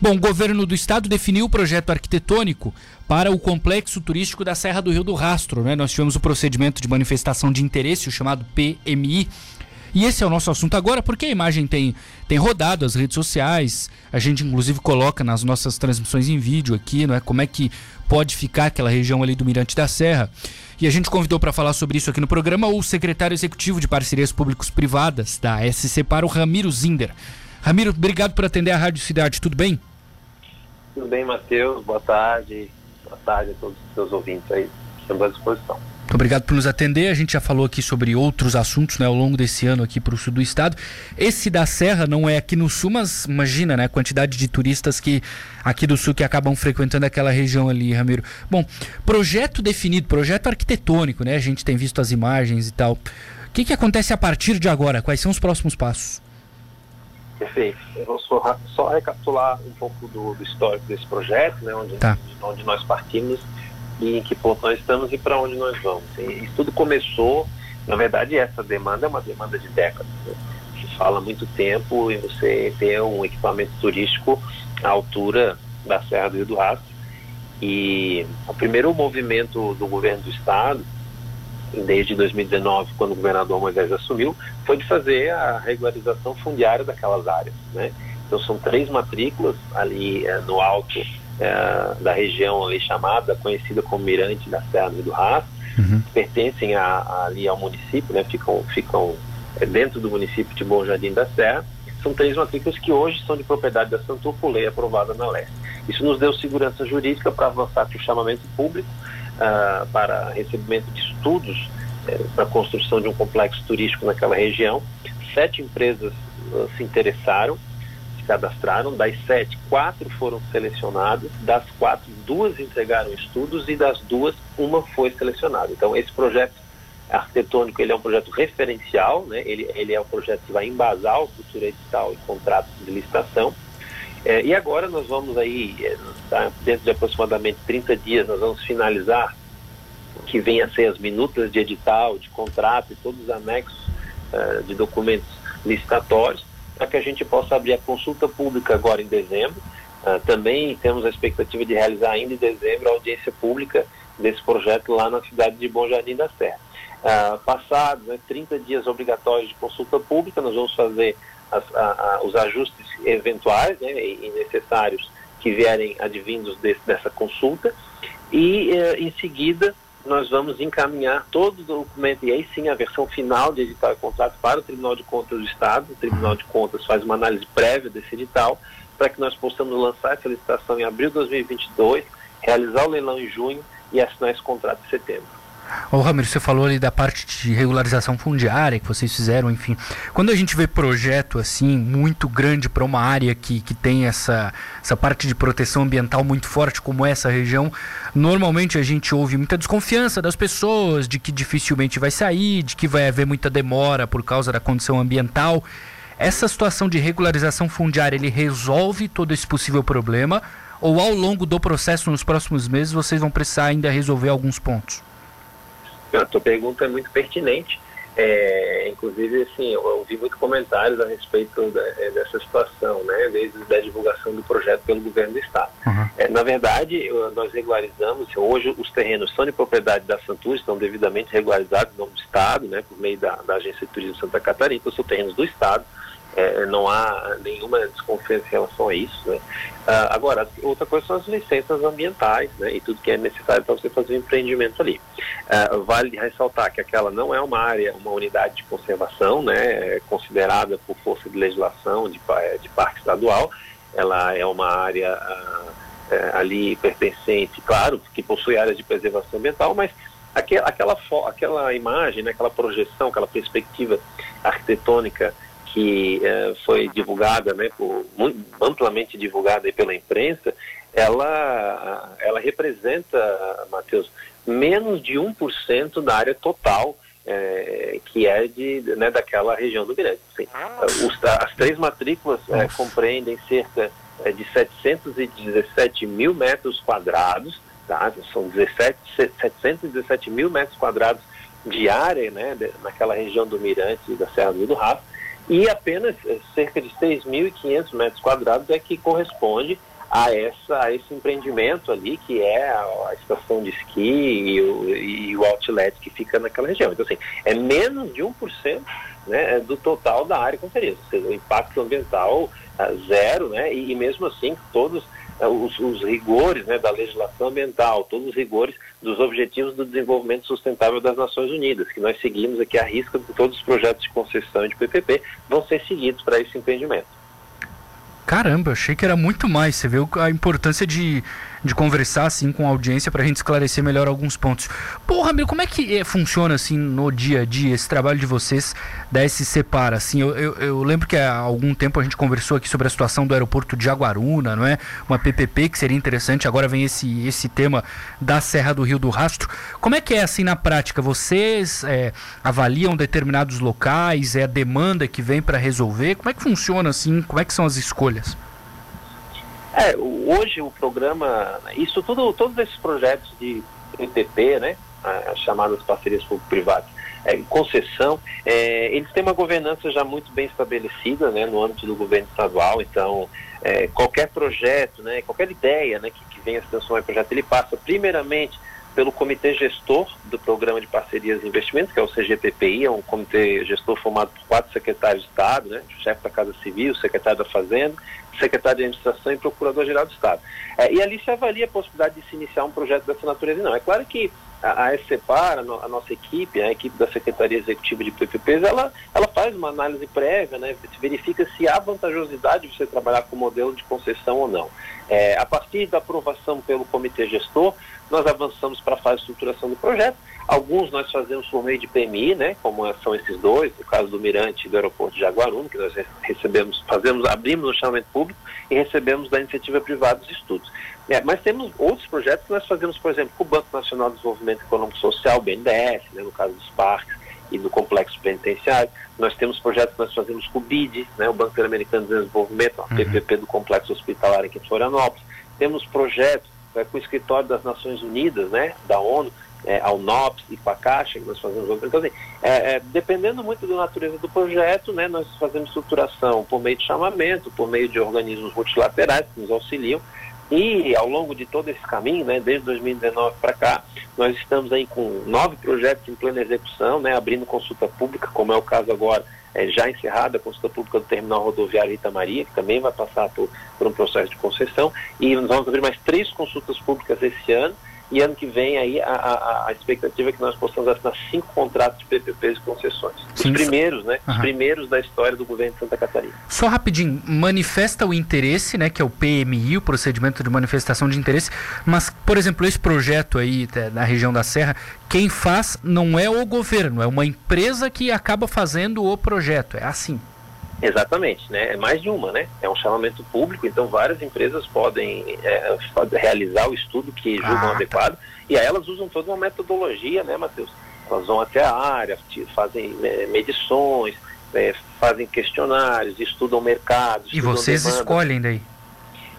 Bom, o governo do estado definiu o projeto arquitetônico para o complexo turístico da Serra do Rio do Rastro. Né? Nós tivemos o procedimento de manifestação de interesse, o chamado PMI. E esse é o nosso assunto agora, porque a imagem tem, tem rodado as redes sociais, a gente inclusive coloca nas nossas transmissões em vídeo aqui, não é? Como é que pode ficar aquela região ali do Mirante da Serra. E a gente convidou para falar sobre isso aqui no programa o secretário executivo de Parcerias Públicos Privadas da SC para o Ramiro Zinder. Ramiro, obrigado por atender a Rádio Cidade, tudo bem? Tudo bem, Matheus. Boa tarde. Boa tarde a todos os seus ouvintes aí. Estamos à disposição. Muito obrigado por nos atender. A gente já falou aqui sobre outros assuntos né, ao longo desse ano aqui para o sul do estado. Esse da Serra não é aqui no sul, mas imagina né, a quantidade de turistas que aqui do sul que acabam frequentando aquela região ali, Ramiro. Bom, projeto definido, projeto arquitetônico, né? A gente tem visto as imagens e tal. O que, que acontece a partir de agora? Quais são os próximos passos? Perfeito. Eu vou só, só recapitular um pouco do, do, histórico desse projeto, né, onde, tá. onde nós partimos e em que ponto nós estamos e para onde nós vamos. E isso tudo começou, na verdade, essa demanda é uma demanda de décadas. Né? Se fala muito tempo em você ter um equipamento turístico à altura da Serra do Rio do Rastro. E o primeiro movimento do governo do estado desde 2019, quando o governador Moisés assumiu, foi de fazer a regularização fundiária daquelas áreas. Né? Então são três matrículas ali é, no alto é, da região ali chamada, conhecida como Mirante da Serra do Rastro, uhum. pertencem a, a, ali ao município, né? ficam, ficam é, dentro do município de Bom Jardim da Serra. São três matrículas que hoje são de propriedade da Santur por lei aprovada na leste. Isso nos deu segurança jurídica para avançar com o chamamento público uh, para recebimento de estudos uh, para construção de um complexo turístico naquela região. Sete empresas uh, se interessaram, se cadastraram. Das sete, quatro foram selecionadas. Das quatro, duas entregaram estudos e das duas, uma foi selecionada. Então, esse projeto arquitetônico ele é um projeto referencial, né? ele, ele é um projeto que vai embasar o futuro edital e contratos de licitação é, e agora nós vamos aí, é, tá, dentro de aproximadamente 30 dias, nós vamos finalizar o que vem a ser as minutas de edital, de contrato e todos os anexos uh, de documentos licitatórios, para que a gente possa abrir a consulta pública agora em dezembro. Uh, também temos a expectativa de realizar ainda em dezembro a audiência pública desse projeto lá na cidade de Bom Jardim da Serra. Uh, passados né, 30 dias obrigatórios de consulta pública, nós vamos fazer as, a, a, os ajustes eventuais né, e necessários que vierem advindos dessa consulta e eh, em seguida nós vamos encaminhar todo o documento e aí sim a versão final de edital e contrato para o Tribunal de Contas do Estado. O Tribunal de Contas faz uma análise prévia desse edital para que nós possamos lançar essa licitação em abril de 2022, realizar o leilão em junho e assinar esse contrato em setembro. Ô Ramiro, você falou ali da parte de regularização fundiária que vocês fizeram, enfim. Quando a gente vê projeto assim, muito grande para uma área que, que tem essa, essa parte de proteção ambiental muito forte, como essa região, normalmente a gente ouve muita desconfiança das pessoas, de que dificilmente vai sair, de que vai haver muita demora por causa da condição ambiental. Essa situação de regularização fundiária, ele resolve todo esse possível problema? Ou ao longo do processo, nos próximos meses, vocês vão precisar ainda resolver alguns pontos? A tua pergunta é muito pertinente. É, inclusive, assim, eu ouvi muitos comentários a respeito da, é, dessa situação, né, desde a divulgação do projeto pelo governo do Estado. Uhum. É, na verdade, nós regularizamos, hoje os terrenos são de propriedade da Santur, estão devidamente regularizados em nome do Estado, né, por meio da, da Agência de Turismo Santa Catarina, então são terrenos do Estado, é, não há nenhuma desconfiança em relação a isso. Né? Ah, agora, outra coisa são as licenças ambientais né? e tudo que é necessário para você fazer um empreendimento ali. Ah, vale ressaltar que aquela não é uma área, uma unidade de conservação, né? É considerada por força de legislação de, de parque estadual, ela é uma área ah, é, ali pertencente, claro, que possui áreas de preservação ambiental, mas aquela, aquela, aquela imagem, né? aquela projeção, aquela perspectiva arquitetônica que eh, foi divulgada, né, por, amplamente divulgada pela imprensa, ela, ela representa, Matheus, menos de 1% da área total é, que é de, né, daquela região do Mirante. Assim, as três matrículas é, compreendem cerca de 717 mil metros quadrados, tá? são 17, 717 mil metros quadrados de área né, naquela região do Mirante e da Serra do Rio do Rastro, e apenas eh, cerca de 6.500 metros quadrados é que corresponde a, essa, a esse empreendimento ali, que é a, estação de esqui e o, e o, outlet que fica naquela região. Então, assim, é menos de 1% né, do total da área conferida, ou seja, o impacto ambiental uh, zero, né, e, e mesmo assim todos os, os, rigores né, da legislação ambiental, todos os rigores dos Objetivos do Desenvolvimento Sustentável das Nações Unidas, que nós seguimos aqui à risca de todos os projetos de concessão de PPP, vão ser seguidos para esse empreendimento. Caramba, achei que era muito mais. Você vê a importância de de conversar assim com a audiência para a gente esclarecer melhor alguns pontos. Porra, meu, como é que é, funciona assim no dia a dia esse trabalho de vocês da SC Para? Assim, eu, eu, eu, lembro que há algum tempo a gente conversou aqui sobre a situação do aeroporto de Jaguaruna, não é? Uma PPP que seria interessante. Agora vem esse, esse tema da Serra do Rio do Rastro. Como é que é assim na prática? Vocês é, avaliam determinados locais? É a demanda que vem para resolver? Como é que funciona assim? Como é que são as escolhas? É, hoje o programa, isso tudo, todos esses projetos de PPP, né, as chamadas parcerias público-privadas, é, concessão, é, eles têm uma governança já muito bem estabelecida, né, no âmbito do governo estadual, então é, qualquer projeto, né, qualquer ideia, né, que, que venha se transformar em projeto, ele passa primeiramente pelo comitê gestor do Programa de Parcerias e Investimentos, que é o CGPPI, é um comitê gestor formado por quatro secretários de Estado, né, chefe da Casa Civil, secretário da Fazenda, secretário de Administração e Procurador-Geral do Estado. É, e ali se avalia a possibilidade de se iniciar um projeto dessa natureza. Não, é claro que a, SCPAR, a, no, a, nossa equipe, a equipe da Secretaria Executiva de PPPs, ela, ela faz uma análise prévia, né, verifica se há vantajosidade de você trabalhar com modelo de concessão ou não. É, a partir da aprovação pelo comitê gestor, nós avançamos para a fase de estruturação do projeto. Alguns nós fazemos por meio de PMI, né, como são esses dois, no caso do Mirante e do aeroporto de Jaguaruna, que nós recebemos, fazemos, abrimos o chamamento público e recebemos da iniciativa privada os estudos. É, mas temos outros projetos que nós fazemos, por exemplo, com o Banco Nacional de Desenvolvimento Econômico Social, BNDES, né, no caso dos parques e do complexo penitenciário. Nós temos projetos que nós fazemos com o BID, né, o Banco Interamericano de Desenvolvimento, a PPP do complexo hospitalar aqui em Florianópolis. Temos projetos é, com o escritório das Nações Unidas, né, da ONU, é, ao NOPS e com a Caixa, que nós fazemos. Então, assim, é, é, dependendo muito da natureza do projeto, né, nós fazemos estruturação por meio de chamamento, por meio de organismos multilaterais que nos auxiliam. E ao longo de todo esse caminho, né, desde 2019 para cá, nós estamos aí com nove projetos em plena execução, né, abrindo consulta pública, como é o caso agora, é, já encerrada a consulta pública do terminal rodoviário Rita Maria, que também vai passar por, por um processo de concessão, e nós vamos abrir mais três consultas públicas esse ano, e ano que vem aí a, a, a, expectativa é que nós possamos assinar cinco contratos de PPPs e concessões. Os Sim. primeiros, né? Uhum. Os primeiros da história do governo de Santa Catarina. Só rapidinho, manifesta o interesse, né? Que é o PMI, o procedimento de manifestação de interesse. Mas, por exemplo, esse projeto aí na região da Serra, quem faz não é o governo, é uma empresa que acaba fazendo o projeto. É assim. Exatamente, né? É mais de uma, né? É um chamamento público, então várias empresas podem é, realizar o estudo que julgam ah, tá. adequado e aí elas usam toda uma metodologia, né, Matheus? Elas vão até a área, fazem é, medições, é, fazem questionários, estudam mercados. E vocês demanda. escolhem daí?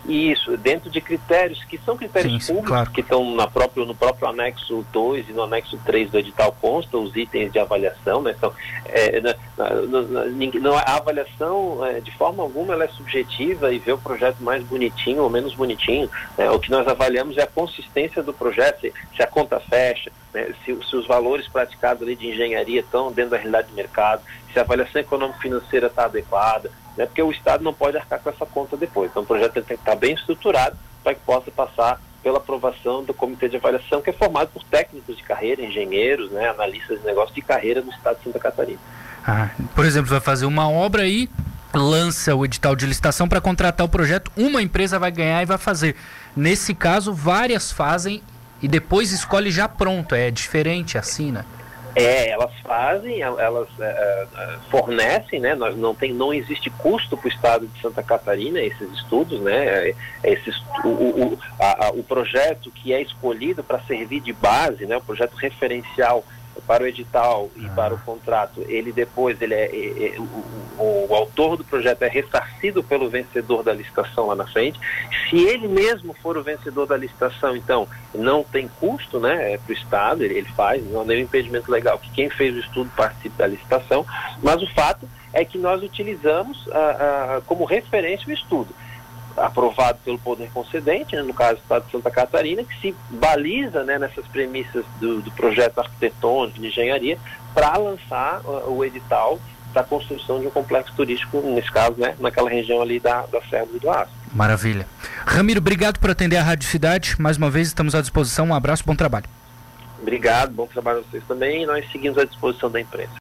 Isso, dentro de critérios que são critérios sim, públicos, claro. que estão na próprio, no próprio anexo 2 e no anexo 3 do edital consta os itens de avaliação, né? Então, é, na, na, na, a avaliação, é, de forma alguma, ela é subjetiva e vê o projeto mais bonitinho ou menos bonitinho. Né? O que nós avaliamos é a consistência do projeto, se, se a conta fecha, né? se, se, os valores praticados ali de engenharia estão dentro da realidade do mercado, se a avaliação econômico-financeira está adequada, né, porque o Estado não pode arcar com essa conta depois. Então o projeto tem que estar bem estruturado para que possa passar pela aprovação do comitê de avaliação, que é formado por técnicos de carreira, engenheiros, né, analistas de negócio de carreira do Estado de Santa Catarina. Ah, por exemplo, vai fazer uma obra aí, lança o edital de licitação para contratar o projeto, uma empresa vai ganhar e vai fazer. Nesse caso, várias fazem e depois escolhe já pronto. É diferente assim, né? É, elas fazem, elas é, é, fornecem, né? Nós não tem, não existe custo para o Estado de Santa Catarina esses estudos, né? É, esses, o, o, a, o projeto que é escolhido para servir de base, né? O projeto referencial para o edital e ah. para o contrato, ele depois, ele é, é, é o, o, autor do projeto é ressarcido pelo vencedor da licitação lá na frente. Se ele mesmo for o vencedor da licitação, então não tem custo, né, é para o Estado, ele, ele faz, não há nenhum impedimento legal que quem fez o estudo participe da licitação, mas o fato é que nós utilizamos ah, ah, como referência o estudo aprovado pelo poder concedente, né, no caso do Estado de Santa Catarina, que se baliza né, nessas premissas do, do projeto arquitetônico de engenharia para lançar uh, o edital para a construção de um complexo turístico, nesse caso, né, naquela região ali da, da Serra do Aço. Maravilha. Ramiro, obrigado por atender a Rádio Cidade. Mais uma vez, estamos à disposição. Um abraço, bom trabalho. Obrigado, bom trabalho a vocês também. E nós seguimos à disposição da imprensa.